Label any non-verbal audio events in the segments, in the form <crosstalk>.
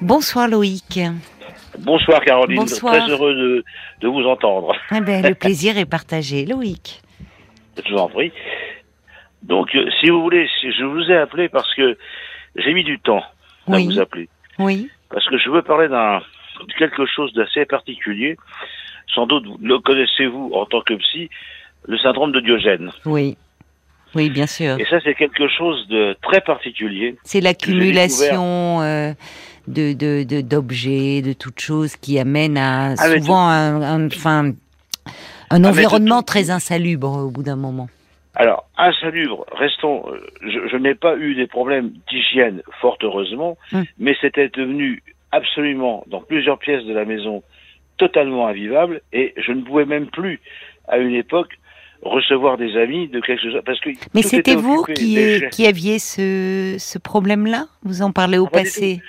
Bonsoir Loïc. Bonsoir Caroline, Bonsoir. très heureux de, de vous entendre. Eh ben, le <laughs> plaisir est partagé, Loïc. Je vous en prie. Donc, euh, si vous voulez, je vous ai appelé parce que j'ai mis du temps à Oui. vous appeler. Oui, Parce que je veux parler d'un de quelque chose d'assez particulier. Sans doute, vous- le connaissez-vous en tant que psy, le syndrome de Diogène. oui. Oui, bien sûr. Et ça, c'est quelque chose de très particulier. C'est l'accumulation euh, de de- de- d'objets, de, toutes choses qui amène à Ah, souvent un, un- enfin, un mais environnement tout- très insalubre au bout d'un moment. Alors, insalubre, restons, euh, je, je n'ai pas eu des problèmes d'hygiène, fort heureusement, Hum. mais c'était devenu absolument, dans plusieurs pièces de la maison, totalement invivable, et je ne pouvais même plus, à une époque, recevoir des amis de quelque chose, parce que Mais c'était était vous qui, qui aviez ce, ce problème-là? Vous en parlez au Pas passé?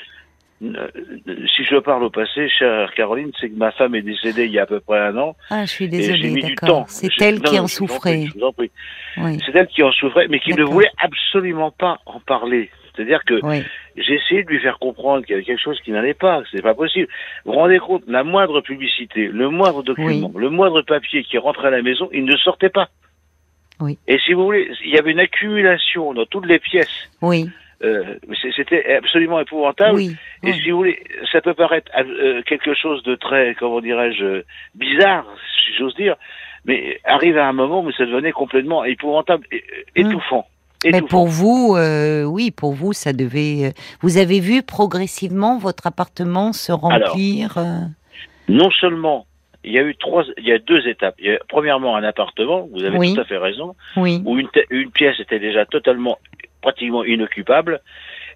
Si je parle au passé, chère Caroline, c'est que ma femme est décédée il y a à peu près un an, Ah, je suis désolée, mis du temps. d'accord. C'est elle qui en souffrait. prie, je vous en prie. Oui, C'est elle qui en souffrait, mais qui ne voulait absolument pas en parler. C'est-à-dire que oui, j'ai essayé de lui faire comprendre qu'il y avait quelque chose qui n'allait pas, que c'est pas possible. Vous vous rendez compte, la moindre publicité, le moindre document, le moindre papier qui rentrait à la maison, il ne sortait pas. Oui. Et si vous voulez, il y avait une accumulation dans toutes les pièces. oui, Euh, C'était absolument épouvantable. oui. Et si vous voulez, ça peut paraître euh, quelque chose de très, comment dirais-je, euh, bizarre, si j'ose dire, mais arrive à un moment où ça devenait complètement épouvantable, et- Mm. étouffant. Mais pour vous, euh, oui, pour vous, ça devait. euh, Vous avez vu progressivement votre appartement se remplir. euh, non seulement il y a eu trois, il y a deux étapes. Il y a premièrement un appartement, vous avez Oui. tout à fait raison, Oui, où une pièce était déjà totalement, pratiquement inoccupable.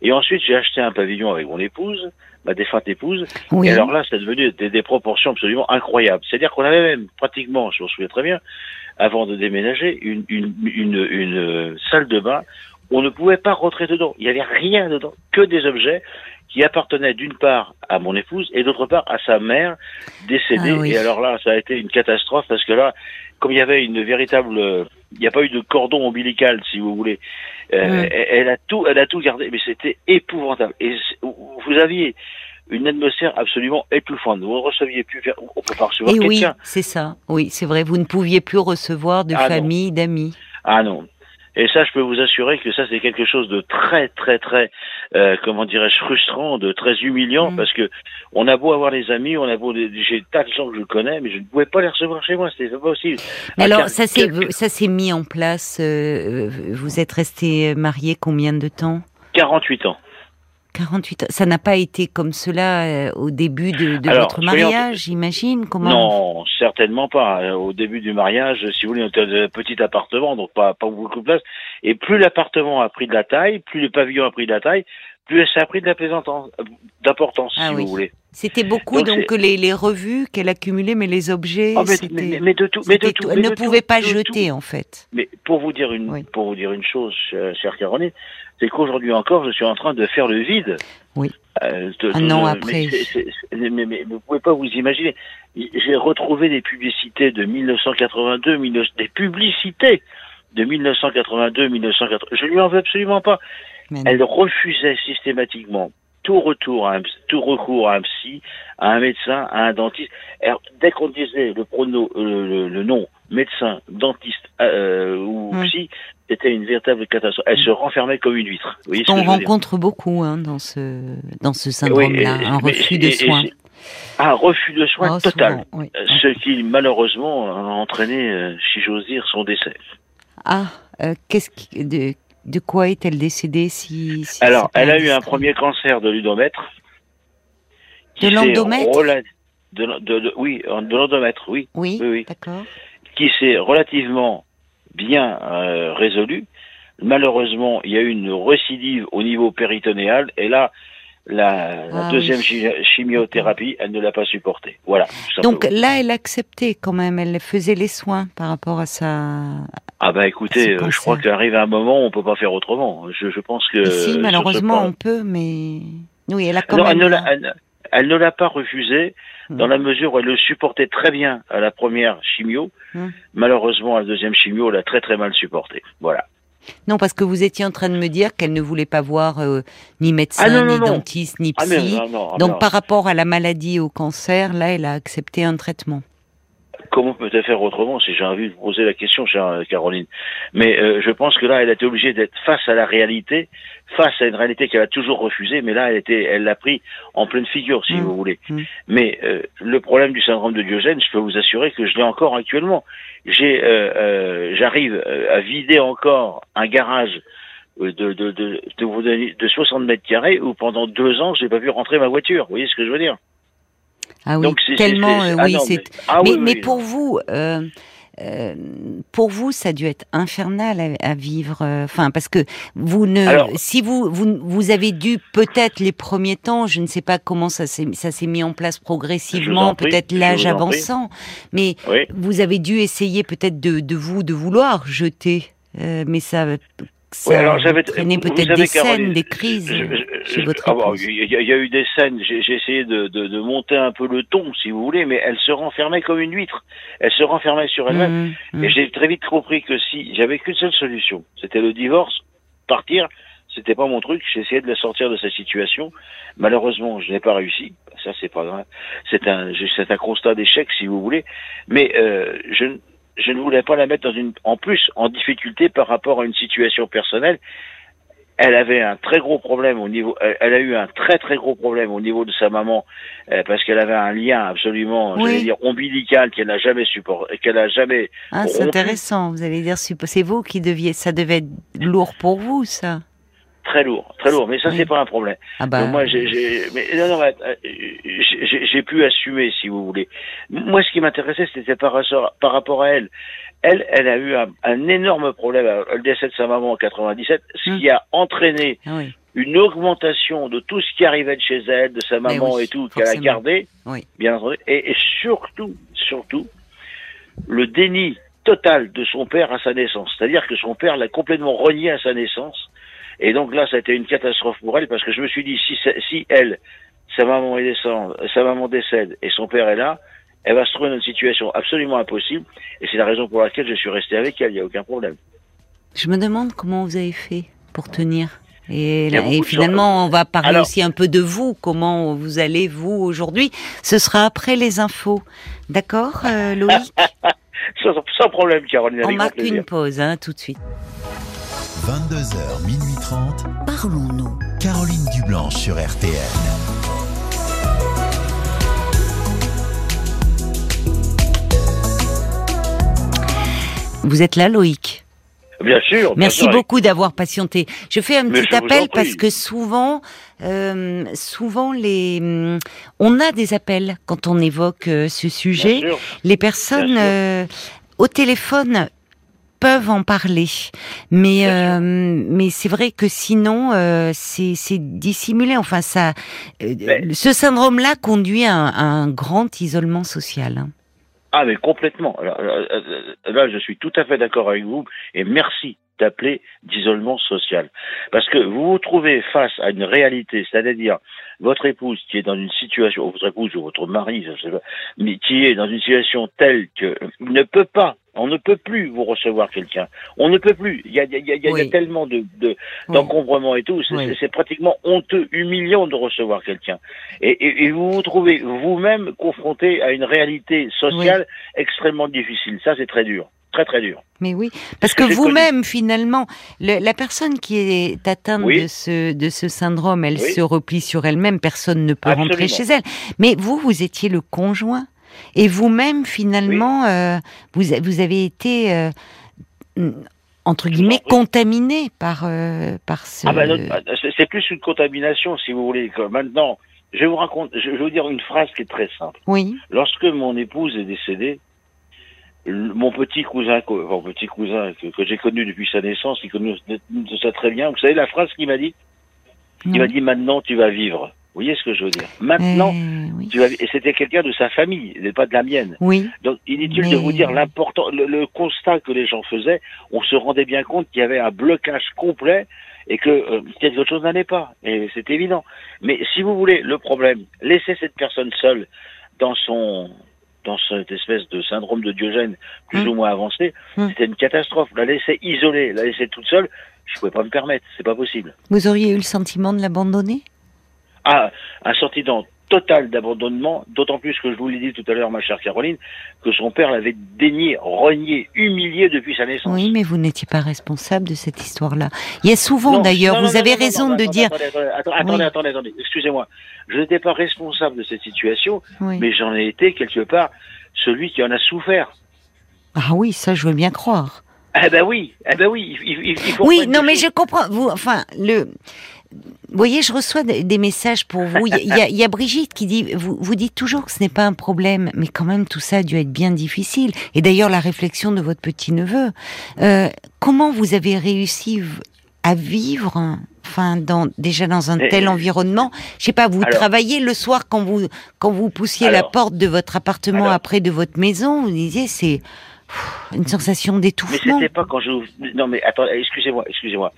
Et ensuite, j'ai acheté un pavillon avec mon épouse, ma défunte épouse. oui. Et alors là, c'est devenu des, des proportions absolument incroyables. C'est-à-dire qu'on avait même pratiquement, je me souviens très bien, avant de déménager, une, une, une, une, euh, salle de bain. On ne pouvait pas rentrer dedans. Il n'y avait rien dedans, que des objets qui appartenaient d'une part à mon épouse et d'autre part à sa mère décédée. Ah oui. Et alors là, ça a été une catastrophe parce que là, comme il y avait une véritable, il n'y a pas eu de cordon ombilical, si vous voulez. Euh, elle, a tout, elle a tout gardé, mais c'était épouvantable. Et vous aviez une atmosphère absolument étouffante. Vous ne receviez plus, on peut pas recevoir Et oui, quelqu'un. c'est ça. Oui, c'est vrai. Vous ne pouviez plus recevoir de Ah famille, d'amis. Ah non. Et ça, je peux vous assurer que ça, c'est quelque chose de très, très, très, euh, comment dirais-je, frustrant, de très humiliant, Mm. parce que on a beau avoir des amis, on a beau, j'ai des tas de gens que je connais, mais je ne pouvais pas les recevoir chez moi, c'était pas possible. Mais alors, car- ça s'est ça s'est mis en place. euh, vous êtes resté marié combien de temps? 48 ans. 48 ans. Ça n'a pas été comme cela euh, au début de, de Alors, votre mariage, j'imagine. Comment Non, certainement pas. Euh, Au début du mariage, si vous voulez, on était dans un petit appartement, donc pas, pas beaucoup de place. Et plus l'appartement a pris de la taille, plus le pavillon a pris de la taille, plus ça a pris euh, d'importance, Ah si oui. vous voulez. C'était beaucoup Donc, donc, les, les revues qu'elle accumulait, mais les objets, Ah, mais, c'était. mais- mais de tout, mais de tout. Elle ne tout, pouvait pas jeter tout. en fait. Mais pour vous dire une, Oui. pour vous dire une chose, chère Caroline, c'est qu'aujourd'hui encore, je suis en train de faire le vide. Oui. Euh, de- Un an après. Mais, mais vous pouvez pas vous imaginer. J'ai retrouvé des publicités de 1982, 19 des publicités de 1982, 1980. Je lui en veux absolument pas. Elle refusait systématiquement tout retour à un, tout recours à un psy, à un médecin, à un dentiste. Alors, dès qu'on disait le prono, euh, le, le nom médecin, dentiste euh, ou Hmm. psy, c'était une véritable catastrophe. Elle se renfermait comme une huître. Vous voyez ce On rencontre beaucoup hein, dans ce dans ce syndrome-là, Oui, un refus de soins. Un refus de soins Oh, total. souvent, oui. Euh, Ce qui, malheureusement, a entraîné, euh, si j'ose dire, son décès. Ah, euh, qu'est-ce qui, de, de quoi est-elle décédée si, si Alors, elle a eu un premier cancer de l'endomètre de, de- de- Oui, de l'endomètre, oui. Oui, Oui, oui. d'accord. Qui s'est relativement bien euh, résolu. Malheureusement, il y a eu une récidive au niveau péritonéal et là, la, la Ah deuxième oui. chimiothérapie, elle ne l'a pas supporté. Voilà. Donc là, elle acceptait quand même, elle faisait les soins par rapport à sa... ah bah écoutez, euh, je crois qu'arrive un moment où on peut pas faire autrement. Je, je pense que si, malheureusement, on peut, mais... Oui, elle a quand non, elle même... ne l'a, elle, elle ne l'a pas refusé Hmm. dans la mesure où elle le supportait très bien à la première chimio. Hmm. Malheureusement, à la deuxième chimio, elle a très très mal supporté. Voilà. Non, parce que vous étiez en train de me dire qu'elle ne voulait pas voir euh, ni médecin, Ah, non, non, ni non. dentiste, ni Ah, mais psy. non, non, ah, Donc par rapport à la maladie et au cancer, là, elle a accepté un traitement. Comment peut-elle faire autrement si j'ai envie de poser la question, chère Caroline Mais euh, je pense que là, elle a été obligée d'être face à la réalité, face à une réalité qu'elle a toujours refusée, mais là, elle était, elle l'a pris en pleine figure, si Mm. vous voulez. Mm. Mais euh, le problème du syndrome de Diogène, je peux vous assurer que je l'ai encore actuellement. J'ai, euh, euh, j'arrive euh, à vider encore un garage euh, de de de de, vous de 60 mètres carrés où pendant deux ans, j'ai pas vu rentrer ma voiture. Vous voyez ce que je veux dire? Ah oui, Donc, tellement, euh, ah oui, c'est. mais- ah mais oui, mais oui, pour vous, euh, euh, pour vous, ça a dû être infernal à, à vivre. Enfin, parce que vous ne, Alors- si vous, vous, vous avez dû peut-être les premiers temps, je ne sais pas comment ça s'est, ça s'est mis en place progressivement, peut-être l'âge avançant, mais vous avez dû essayer peut-être de, de vous, de vouloir jeter, mais ça, ça alors j'avais peut-être des scènes, des crises je- je- chez je- votre bon, épouse. Il y, a- il y a eu des scènes, j'ai essayé de, de, de monter un peu le ton, si vous voulez, mais elle se renfermait comme une huître. Elle se renfermait sur elle-même. Mmh, mmh. Et j'ai très vite compris que si j'avais qu'une seule solution, c'était le divorce, partir, c'était pas mon truc. J'ai essayé de la sortir de sa situation. Malheureusement, je n'ai pas réussi. Ça, c'est pas grave. C'est un, c'est un constat d'échec, si vous voulez. Mais euh, je, je ne voulais pas la mettre dans une, en plus, en difficulté par rapport à une situation personnelle. Elle avait un très gros problème au niveau, elle, a eu un très très gros problème au niveau de sa maman euh, parce qu'elle avait un lien absolument, Oui. j'allais dire ombilical qu'elle n'a jamais supporté, qu'elle a jamais Ah, c'est intéressant. Vous allez dire, c'est vous qui deviez, ça devait être lourd pour vous, ça. Très lourd, très lourd. Mais ça, Oui. c'est pas un problème. Ah bah, Donc moi, j'ai, j'ai, mais non, non, mais, euh, pu assumer, si vous voulez. Moi, ce qui m'intéressait, c'était par, rapport- par rapport à elle. Elle, elle a eu un, un énorme problème. Le décès de sa maman en 97, ce Hmm. qui a entraîné ah oui, une augmentation de tout ce qui arrivait de chez elle, de sa maman oui, et tout, qu'elle a gardé, oui. bien entendu, et, et surtout, surtout, le déni total de son père à sa naissance. C'est-à-dire que son père l'a complètement renié à sa naissance. Et donc là, ça a été une catastrophe pour elle parce que je me suis dit, si, elle, sa maman descend, sa maman décède et son père est là, elle va se trouver dans une situation absolument impossible. Et c'est la raison pour laquelle je suis resté avec elle. Il n'y a aucun problème. Je me demande comment vous avez fait pour tenir. Et, là- finalement, on va parler Alors- aussi un peu de vous, comment vous allez, vous, aujourd'hui. Ce sera après les infos. D'accord, euh, Loïc? <laughs> Sans, sans problème, Caroline. On marque plaisir. une pause, hein, tout de suite. 22h, minuit 30. Parlons-nous. Caroline Dublanche sur RTN. Vous êtes là, Loïc Bien sûr. bien Merci sûr, avec- beaucoup d'avoir patienté. Je fais un Mais petit appel parce que souvent, euh, souvent les, hum, on a des appels quand on évoque euh, ce sujet. Les personnes euh, au téléphone peuvent en parler, mais euh, mais c'est vrai que sinon euh, c'est dissimulé. Enfin ça, euh, Mais- ce syndrome-là conduit à un, à un grand isolement social. hein. Ah, mais complètement. Là, je suis tout à fait d'accord avec vous et merci d'appeler d'isolement social. Parce que vous vous trouvez face à une réalité, c'est-à-dire votre épouse qui est dans une situation, ou votre épouse ou votre mari, je sais pas, mais qui est dans une situation telle que ne peut pas, on ne peut plus vous recevoir quelqu'un. On ne peut plus. Il y a, il y a- il y a- Oui. tellement de, de, Oui. et tout. C'est, Oui. c'est- c'est pratiquement honteux, humiliant de recevoir quelqu'un. Et, et- et vous vous trouvez vous-même confronté à une réalité sociale extrêmement difficile. Ça, c'est très dur. Très, très dur. Mais oui, parce que vous-même, finalement, le- la personne qui est atteinte Oui. de, ce, de ce syndrome, elle Oui. se replie sur elle-même, personne ne peut rentrer chez elle. Mais vous, vous étiez le conjoint. Et vous-même, finalement, euh, vous, avez été, euh, entre guillemets, contaminé par, euh, par ce... Ah ben, non, c'est, plus une contamination, si vous voulez. que maintenant, je vais vous raconter, je vais vous dire une phrase qui est très simple. Oui, Lorsque mon épouse est décédée, mon petit cousin, mon petit cousin que, que j'ai connu depuis sa naissance, il connaît ça très bien. Vous savez la phrase qu'il m'a dit? Il m'a dit maintenant tu vas vivre. Vous voyez ce que je veux dire Maintenant Euh, oui. tu vi- et c'était quelqu'un de sa famille, et pas de la mienne. oui, Donc inutile Mais- de vous dire l'important, le, le constat que les gens faisaient, on se rendait bien compte qu'il y avait un blocage complet et que euh, quelque chose n'allait pas. Et c'est évident. Mais si vous voulez, le problème, laissez cette personne seule dans son dans cette espèce de syndrome de Diogène plus Hum. ou moins avancé, Hum. c'était une catastrophe. La laisser isolée, la laisser toute seule, je pouvais pas me permettre, c'est pas possible. Vous auriez eu le sentiment de l'abandonner? Ah, un sentiment total d'abandonnement, d'autant plus que je vous l'ai dit tout à l'heure, ma chère Caroline, que son père l'avait dénié, renié, humilié depuis sa naissance. Oui, mais vous n'étiez pas responsable de cette histoire-là. Il y a souvent, d'ailleurs, vous non, avez non, raison non, de dire. Attendez, attendez, attendez, Oui. attendez, attendez, excusez-moi. Je n'étais pas responsable de cette situation, Oui. mais j'en ai été quelque part celui qui en a souffert. Ah oui, ça, je veux bien croire. Eh ben oui, eh ben oui, il, il- il faut Oui, non, mais je comprends. Vous, enfin, le. Vous voyez, je reçois des messages pour vous. Il y, a- il y Brigitte qui dit, vous, vous dites toujours que ce n'est pas un problème, mais quand même tout ça a dû être bien difficile. Et d'ailleurs, la réflexion de votre petit neveu, euh, comment vous avez réussi à vivre, enfin, dans, déjà dans un Mais- tel environnement? Je sais pas, vous Alors- travaillez le soir quand vous quand vous poussiez la porte de votre appartement Alors- après de votre maison, vous disiez c'est une sensation Mais d'étouffement. c'était pas quand je non mais attendez, excusez-moi, excusez-moi.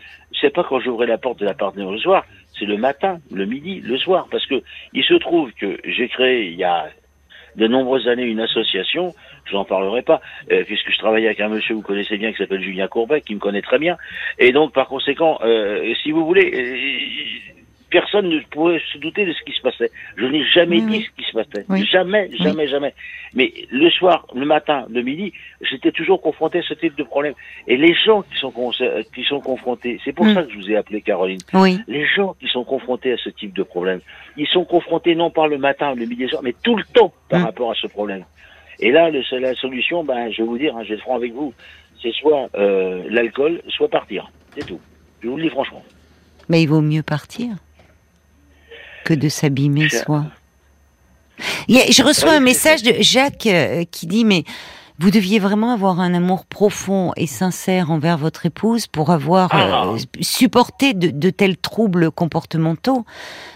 C'est pas quand j'ouvrais la porte de l'appartement le soir, c'est le matin, le midi, le soir. Parce que il se trouve que j'ai créé il y a de nombreuses années une association, je n'en parlerai pas, euh, puisque je travaillais avec un monsieur que vous connaissez bien qui s'appelle Julien Courbet, qui me connaît très bien. Et donc, par conséquent, euh, si vous voulez, euh, personne ne pouvait se douter de ce qui se passait. Je n'ai jamais dit ce qui se passait. Oui. Jamais, jamais, jamais. Mais le soir, le matin, le midi, j'étais toujours confronté à ce type de problème. Et les gens qui sont, qui sont confrontés, c'est pour Mm. ça que je vous ai appelé Caroline, Oui. les gens qui sont confrontés à ce type de problème, ils sont confrontés non pas le matin, le midi, le soir, mais tout le temps par Mm. rapport à ce problème. Et là, le, la solution, ben, je vais vous dire, hein, je vais être franc avec vous, c'est soit euh, l'alcool, soit partir. C'est tout. Je vous le dis franchement. Mais il vaut mieux partir que de s'abîmer soi. Je reçois Oui, un message de Jacques euh, qui dit mais vous deviez vraiment avoir un amour profond et sincère envers votre épouse pour avoir Ah. euh, supporté de, de tels troubles comportementaux.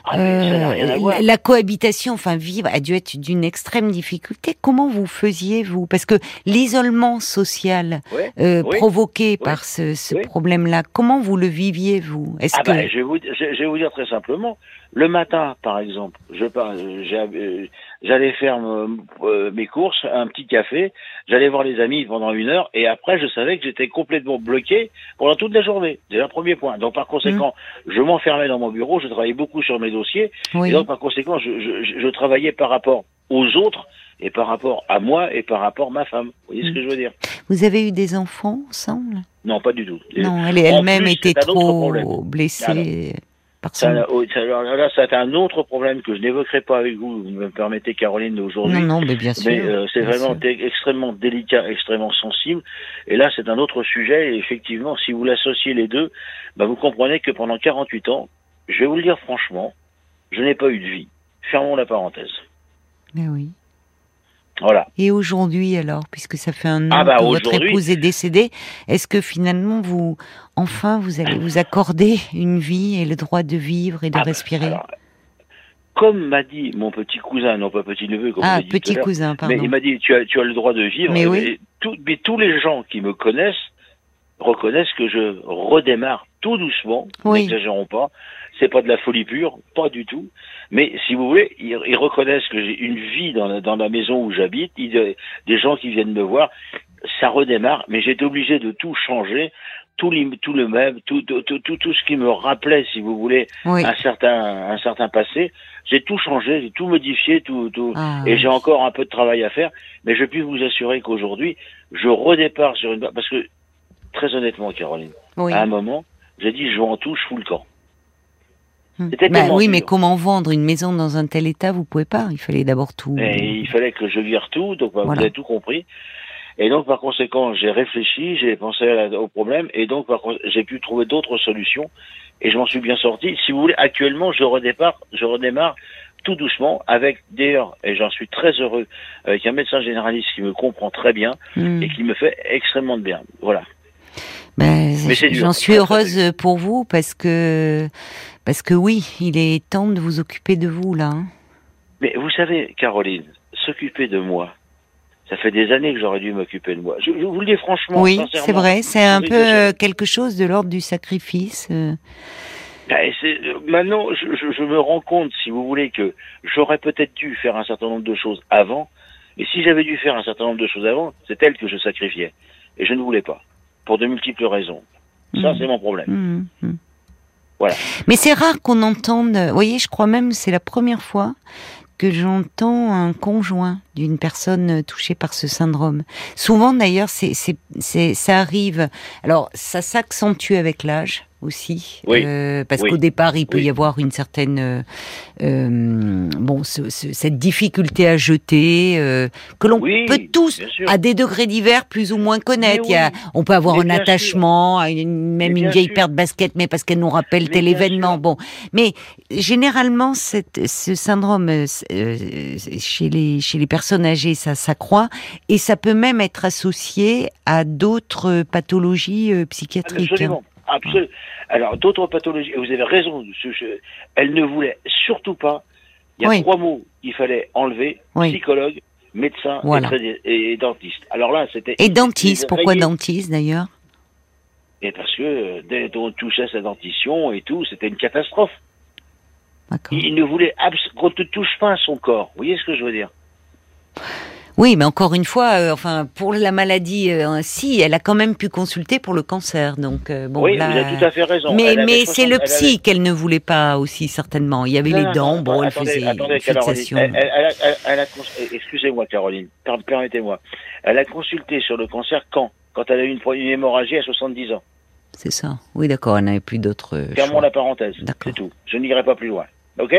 Ah, Euh, la, cohabitation, enfin vivre, a dû être d'une extrême difficulté. Comment vous faisiez vous? Parce que l'isolement social euh, Oui. provoqué par ce, problème-là, comment vous le viviez vous? Est-ce Ah que je, vais vous, je, je vais vous dire très simplement. Le matin, par exemple, je pars, euh, j'allais faire euh, euh, mes courses, un petit café, j'allais voir les amis pendant une heure, et après, je savais que j'étais complètement bloqué pendant toute la journée. C'est un premier point. Donc, par conséquent, je m'enfermais dans mon bureau, je travaillais beaucoup sur mes dossiers, oui. et donc, par conséquent, je, je, je- travaillais par rapport aux autres, et par rapport à moi, et par rapport à ma femme. Vous voyez ce que je veux dire? Vous avez eu des enfants ensemble Non, pas du tout. Non, elle elle-même était trop blessée Oh, ça, alors là, c'est un autre problème que je n'évoquerai pas avec vous. Vous me permettez, Caroline, aujourd'hui. Non, non, mais bien sûr. Mais euh, c'est vraiment extrêmement délicat, extrêmement sensible. Et là, c'est un autre sujet. Et effectivement, si vous l'associez les deux, bah, vous comprenez que pendant 48 ans, je vais vous le dire franchement, je n'ai pas eu de vie. Fermons la parenthèse. Mais oui. Voilà. Et aujourd'hui, alors, puisque ça fait un an Ah bah, que votre épouse est décédée, est-ce que finalement, vous, enfin, vous allez vous accorder une vie et le droit de vivre et de Ah bah, respirer? alors, comme m'a dit mon petit cousin, non pas petit neveu, comme Ah, dit petit cousin, Mais pardon. il m'a dit, tu as, tu as le droit de vivre. Mais oui. tout- mais tous les gens qui me connaissent reconnaissent que je redémarre tout doucement. Oui. N'exagérons pas. C'est pas de la folie pure, pas du tout. Mais si vous voulez, ils, ils reconnaissent que j'ai une vie dans la, dans la maison où j'habite, des gens qui viennent me voir. Ça redémarre, mais j'étais obligé de tout changer, tout, tout le même, tout, tout, tout, tout, ce qui me rappelait, si vous voulez, Oui. un certain, un certain passé. J'ai tout changé, j'ai tout modifié, tout, tout, Ah, et j'ai encore un peu de travail à faire, mais je puis vous assurer qu'aujourd'hui, je redépart sur une base, parce que, très honnêtement, Caroline, oui. à un moment, j'ai dit, je en touche, fous le camp. Hmm. Bah oui, dur. mais comment vendre une maison dans un tel état Vous pouvez pas. Il fallait d'abord tout. Et il fallait que je vire tout, donc bah, Voilà. vous avez tout compris. Et donc, par conséquent, j'ai réfléchi, j'ai pensé à la- au problème, et donc, par j'ai pu trouver d'autres solutions, et je m'en suis bien sorti. Si vous voulez, actuellement, je redépart, je redémarre tout doucement, avec d'ailleurs, et j'en suis très heureux, avec un médecin généraliste qui me comprend très bien, Hmm. et qui me fait extrêmement de bien. Voilà. Ben. J'en suis heureuse pour vous parce que parce que oui, il est temps de vous occuper de vous là. hein. Mais vous savez, Caroline, s'occuper de moi, ça fait des années que j'aurais dû m'occuper de moi. Je, je vous le dis franchement, oui, c'est vrai. C'est un peu euh, quelque chose de l'ordre du sacrifice. euh. Ben, euh, maintenant, je, je- je me rends compte, si vous voulez, que j'aurais peut-être dû faire un certain nombre de choses avant, Mais si j'avais dû faire un certain nombre de choses avant, c'est elle que je sacrifiais. Et je ne voulais pas. Pour de multiples raisons. Ça, Mhm. c'est mon problème. Mhm, mhm. Voilà. Mais c'est rare qu'on entende. Vous voyez, je crois même c'est la première fois que j'entends un conjoint d'une personne touchée par ce syndrome. Souvent, d'ailleurs, c'est, ça arrive. Alors, ça s'accentue avec l'âge aussi, Oui. euh, parce Oui. qu'au départ, il peut Oui. y avoir une certaine, euh, euh, bon, ce- ce- cette difficulté à jeter euh, que l'on peut tous, à des degrés divers, plus ou moins connaître. Il y a, on peut avoir Mais un attachement, à une, même une vieille sûr. paire de baskets, mais parce qu'elle nous rappelle Mais tel événement. sûr. Bon, mais généralement, cette, ce syndrome chez les chez les personnes âgées, ça s'accroît et ça peut même être associé à d'autres pathologies psychiatriques. Absolument. Absolument. Alors, d'autres pathologies, et vous avez raison, elle ne voulait surtout pas. Il y a Oui. trois mots qu'il fallait enlever Oui. psychologue, médecin Voilà. et, dentiste. Alors là, c'était. Et dentiste, pourquoi rayé. dentiste d'ailleurs? Et parce que euh, dès qu'on touchait sa dentition et tout, c'était une catastrophe. Il ne voulait qu'on ne touche pas à son corps. Vous voyez ce que je veux dire? Oui, mais encore une fois, euh, enfin, pour la maladie, euh, si, elle a quand même pu consulter pour le cancer, donc euh, bon. Oui, là- vous avez tout à fait raison. Mais, Elle avait mais 60 c'est le avait- psy qu'elle ne voulait pas aussi certainement. Il y avait Non, les non, dents, non, bon, elle attendez, faisait attendez, une Caroline. fixation. Elle, elle- elle a- elle- elle a cons- excusez-moi, Caroline. Per- Permettez-moi. Elle a consulté sur le cancer quand? Quand elle a eu une, une hémorragie à 70 ans. C'est ça. Oui, d'accord, elle n'avait plus d'autres. Fermons la parenthèse. D'accord. C'est tout. Je n'irai pas plus loin. OK?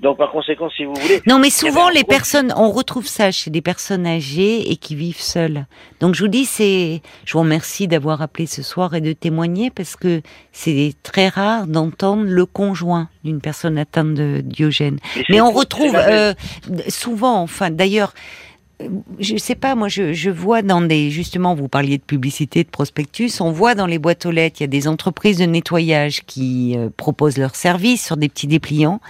Donc, par conséquent, si vous voulez. Non, mais souvent les gros- personnes, on retrouve ça chez des personnes âgées et qui vivent seules. Donc je vous dis, c'est, je vous remercie d'avoir appelé ce soir et de témoigner parce que c'est très rare d'entendre le conjoint d'une personne atteinte de Diogène. Mais on retrouve euh, souvent, enfin d'ailleurs, je sais pas, moi je, je vois dans des, justement, vous parliez de publicité, de prospectus, on voit dans les boîtes aux lettres, il y a des entreprises de nettoyage qui euh, proposent leurs services sur des petits dépliants.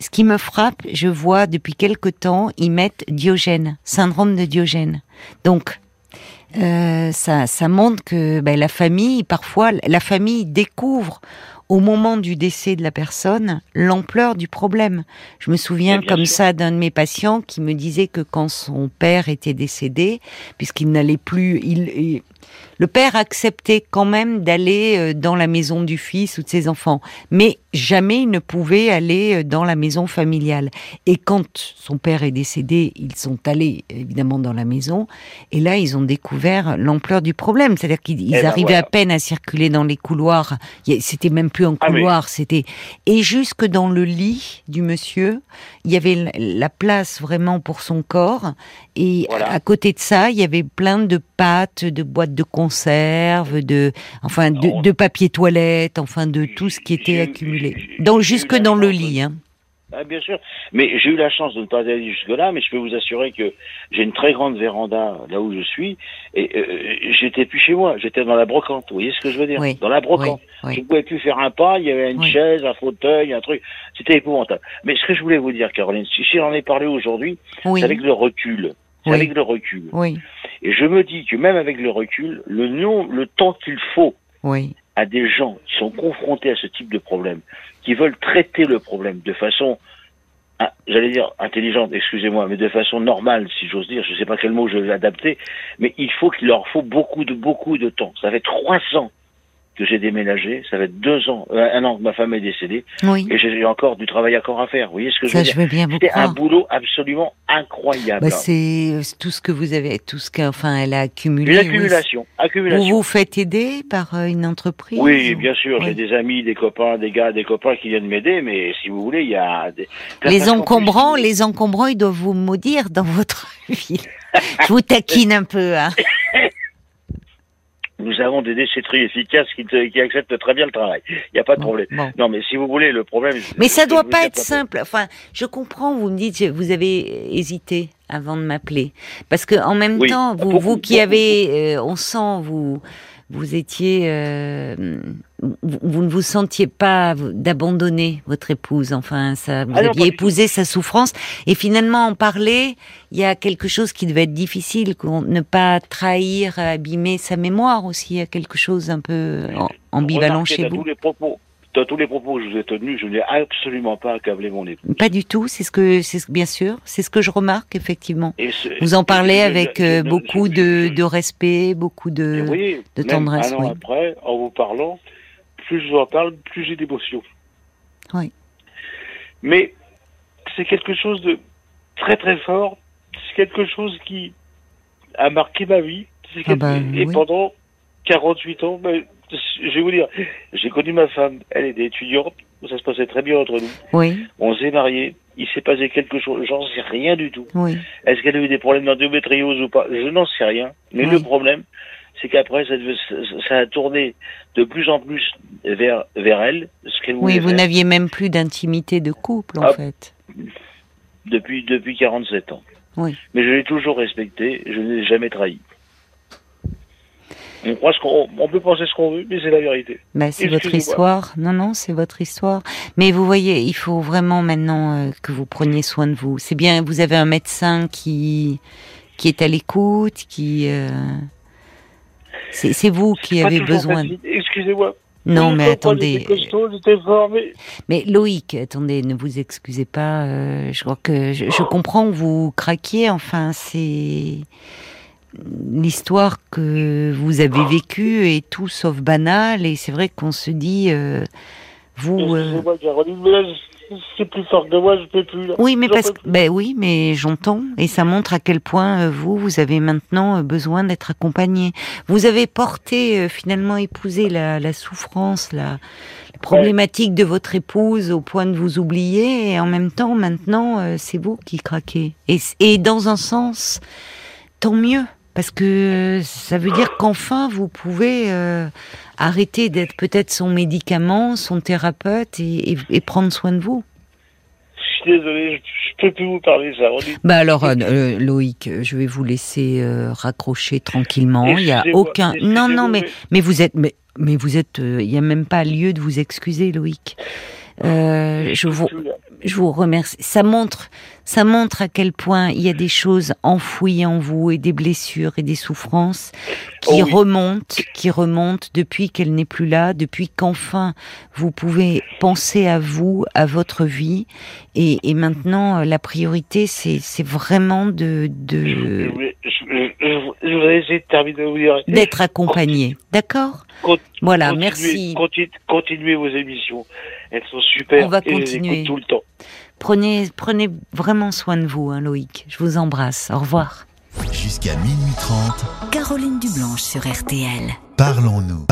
Ce qui me frappe, je vois depuis quelque temps, ils mettent Diogène, syndrome de Diogène. Donc, euh, ça, ça montre que ben, la famille, parfois, la famille découvre au moment du décès de la personne l'ampleur du problème. Je me souviens comme sûr. ça d'un de mes patients qui me disait que quand son père était décédé, puisqu'il n'allait plus, il- le père acceptait quand même d'aller euh, dans la maison du fils ou de ses enfants, mais jamais il ne pouvait aller euh, dans la maison familiale. Et quand son père est décédé, ils sont allés évidemment dans la maison, et là ils ont découvert l'ampleur du problème. C'est-à-dire qu'ils ils Eh ben, arrivaient voilà. à peine à circuler dans les couloirs. C'était même plus un Ah, couloir, c'était et jusque dans le lit du monsieur, il y avait la- la place vraiment pour son corps. Et Voilà. à côté de ça, il y avait plein de pâtes, de boîtes de conserve, de enfin de, papier toilette, enfin de tout ce qui était accumulé. Donc jusque dans le lit. Hein. Ah, bien sûr. Mais j'ai eu la chance de ne pas aller jusque-là, mais je peux vous assurer que j'ai une très grande véranda là où je suis, et euh, j'étais plus chez moi, j'étais dans la brocante. Vous voyez ce que je veux dire? Oui, Dans la brocante. Oui, Je oui. ne pouvais plus faire un pas, il y avait une Oui. chaise, un fauteuil, un truc. C'était épouvantable. Mais ce que je voulais vous dire, Caroline, si j'en ai parlé aujourd'hui, Oui, c'est avec le recul. C'est Oui. avec le recul. Et je me dis que même avec le recul, le, nom, le temps qu'il faut oui, à des gens qui sont confrontés à ce type de problème, qui veulent traiter le problème de façon, ah, j'allais dire intelligente, excusez-moi, mais de façon normale, si j'ose dire, je ne sais pas quel mot je vais adapter, mais il faut qu'il leur faut beaucoup de beaucoup de temps. Ça fait trois ans que j'ai déménagé, ça fait deux ans, euh, un an que ma femme est décédée, oui. et j'ai encore du travail encore à faire. Vous voyez ce que je Ça, je dire veux bien vous C'était un boulot absolument incroyable. Bah, c'est tout ce que vous avez, tout ce qu'enfin elle a accumulé. Une oui. accumulation, Vous accumulation. vous faites aider par euh, une entreprise Oui, ou- bien sûr, j'ai des amis, des copains, des gars, des copains qui viennent m'aider, mais si vous voulez, il y a des... Les encombrants, plus, les encombrants, ils doivent vous maudire dans votre <laughs> ville. Je vous taquine un peu. Hein. <laughs> Nous avons des déchetteries efficaces qui, te- qui acceptent très bien le travail. Il n'y a pas de Bon, problème. bon. Non, mais si vous voulez, le problème... Mais ça je doit pas être simple. Enfin, je comprends. Vous me dites, vous avez hésité avant de m'appeler, parce que en même Oui, temps, vous, vous qui avez, euh, on sent vous, vous étiez, euh, vous, vous ne vous sentiez pas d'abandonner votre épouse. Enfin, ça, vous Ah non, aviez épousé sa souffrance, et finalement en parler, il y a quelque chose qui devait être difficile, qu'on- ne pas trahir, abîmer sa mémoire aussi. Il y a quelque chose un peu en- ambivalent chez vous. tous les propos, dans tous les propos que je vous ai tenus, je n'ai absolument pas accablé mon époux. Pas du tout. C'est ce que, c'est ce- bien sûr, c'est ce que je remarque effectivement. Et Vous en parlez avec je- je- beaucoup je- de, respect, beaucoup de. oui, de même tendresse, Un an oui. après, en vous parlant, plus je vous en parle, plus j'ai d'émotion. Oui. Mais c'est quelque chose de très très fort. C'est quelque chose qui a marqué ma vie. Ah bah, et oui. pendant 48 ans, je vais vous dire, j'ai connu ma femme. Elle était étudiante. Ça se passait très bien entre nous. Oui, On s'est mariés. Il s'est passé quelque chose. J'en sais rien du tout. oui. Est-ce qu'elle a eu des problèmes d'endométriose ou pas? Je n'en sais rien. Mais Oui. le problème, c'est qu'après, ça, ça- a tourné de plus en plus vers, vers elle, ce qu'elle voulait Oui, vous n'aviez même plus d'intimité de couple en Ah. fait. depuis, depuis 47 ans. Oui. Mais je l'ai toujours respecté, je ne l'ai jamais trahi. On, croit ce qu'on, on peut penser ce qu'on veut, mais c'est la vérité. Bah, c'est votre histoire. Non, non, c'est votre histoire. Mais vous voyez, il faut vraiment maintenant euh, que vous preniez soin de vous. C'est bien, vous avez un médecin qui qui est à l'écoute, qui euh, c'est vous qui avez besoin. Excusez-moi. Non, mais attendez. Costaud, mais Mais Loïc, attendez, ne vous excusez pas. euh, je crois que je, je comprends que vous craquiez. Enfin, c'est l'histoire que vous avez vécue est tout sauf banale. Et c'est vrai qu'on se dit, euh, vous. euh, excusez-moi, Caroline, mais là, c'est plus fort que moi, je peux plus. Là. Oui, mais parce que, ben oui, mais j'entends, et ça montre à quel point euh, vous, vous avez maintenant euh, besoin d'être accompagné. Vous avez porté, euh, finalement, épousé la, la souffrance, la, la problématique de votre épouse au point de vous oublier, et en même temps, maintenant, euh, c'est vous qui craquez. Et, et dans un sens, tant mieux, parce que ça veut dire qu'enfin vous pouvez euh, arrêter d'être peut-être son médicament, son thérapeute, et, et- et prendre soin de vous. Je suis désolé, je, peux plus vous parler ça. Dit- Bah alors, euh, euh, Loïc, je vais vous laisser euh, raccrocher tranquillement. Il y a aucun. Non, non, mais mais vous êtes, mais mais vous êtes. Il y a même pas lieu de vous excuser, Loïc. Euh, je vous je vous remercie. Ça montre, ça montre à quel point il y a des choses enfouies en vous et des blessures et des souffrances qui Oh oui. remontent, qui remontent depuis qu'elle n'est plus là, depuis qu'enfin vous pouvez penser à vous, à votre vie. Et, et maintenant, la priorité, c'est, c'est vraiment de, de, je, je, je voudrais essayer de terminer de vous dire. d'être accompagné. D'accord? Voilà, continuez- merci. conti- Continuez vos émissions. Elles sont super. On va et je les continuer. tout le temps. Prenez, prenez vraiment soin de vous, hein, Loïc. Je vous embrasse. Au revoir. Jusqu'à minuit 30, Caroline Dublanche sur RTL. parlons-nous.